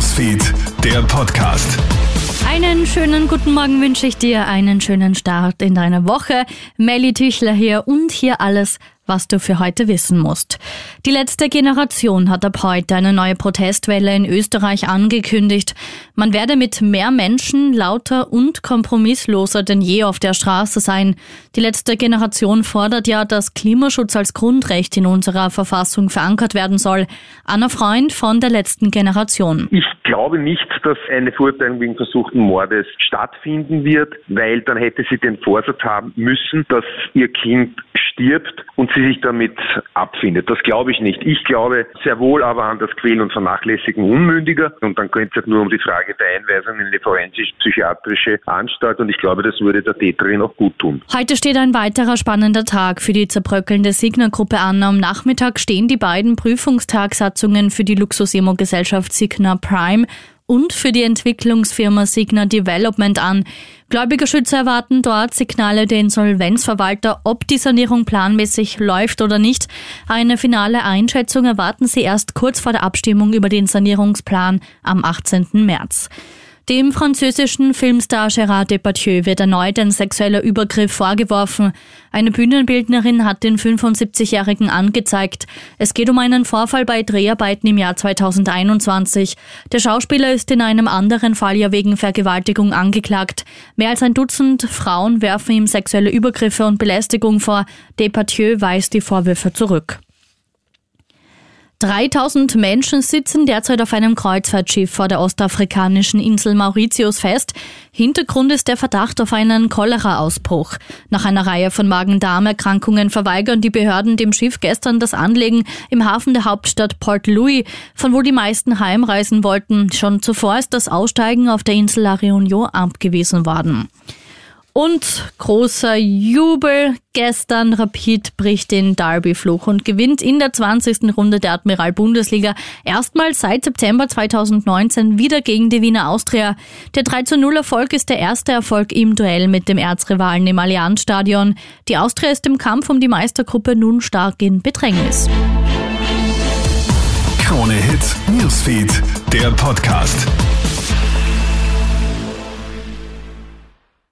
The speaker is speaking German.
Newsfeed, der Podcast. Einen schönen guten Morgen wünsche ich dir, einen schönen Start in deine Woche. Melly Tüchler hier und hier alles, was du für heute wissen musst. Die letzte Generation hat ab heute eine neue Protestwelle in Österreich angekündigt. Man werde mit mehr Menschen lauter und kompromissloser denn je auf der Straße sein. Die letzte Generation fordert ja, dass Klimaschutz als Grundrecht in unserer Verfassung verankert werden soll. Anna Freund von der letzten Generation. Ich glaube nicht, dass eine Verurteilung wegen versuchten Mordes stattfinden wird, weil dann hätte sie den Vorsatz haben müssen, dass ihr Kind stirbt und sie sich damit abfindet. Das glaube ich nicht. Ich glaube sehr wohl aber an das Quälen und Vernachlässigen Unmündiger und dann geht es halt nur um die Frage der Einweisung in eine forensisch-psychiatrische Anstalt und ich glaube, das würde der Täterin auch gut tun. Heute steht ein weiterer spannender Tag für die zerbröckelnde Signa-Gruppe an. Am Nachmittag stehen die beiden Prüfungstagsatzungen für die Luxus-Emo-Gesellschaft Signa Prime und für die Entwicklungsfirma Signa Development an. Gläubigerschützer erwarten dort Signale der Insolvenzverwalter, ob die Sanierung planmäßig läuft oder nicht. Eine finale Einschätzung erwarten sie erst kurz vor der Abstimmung über den Sanierungsplan am 18. März. Dem französischen Filmstar Gérard Depardieu wird erneut ein sexueller Übergriff vorgeworfen. Eine Bühnenbildnerin hat den 75-Jährigen angezeigt. Es geht um einen Vorfall bei Dreharbeiten im Jahr 2021. Der Schauspieler ist in einem anderen Fall ja wegen Vergewaltigung angeklagt. Mehr als ein Dutzend Frauen werfen ihm sexuelle Übergriffe und Belästigung vor. Depardieu weist die Vorwürfe zurück. 3000 Menschen sitzen derzeit auf einem Kreuzfahrtschiff vor der ostafrikanischen Insel Mauritius fest. Hintergrund ist der Verdacht auf einen Cholera-Ausbruch. Nach einer Reihe von Magen-Darm-Erkrankungen verweigern die Behörden dem Schiff gestern das Anlegen im Hafen der Hauptstadt Port Louis, von wo die meisten heimreisen wollten. Schon zuvor ist das Aussteigen auf der Insel La Réunion abgewiesen worden. Und großer Jubel. Gestern Rapid bricht den Derby-Fluch und gewinnt in der 20. Runde der Admiral Bundesliga erstmals seit September 2019 wieder gegen die Wiener Austria. Der 3-0 Erfolg ist der erste Erfolg im Duell mit dem Erzrivalen im Allianzstadion. Die Austria ist im Kampf um die Meistergruppe nun stark in Bedrängnis. Krone Hits, Newsfeed, der Podcast.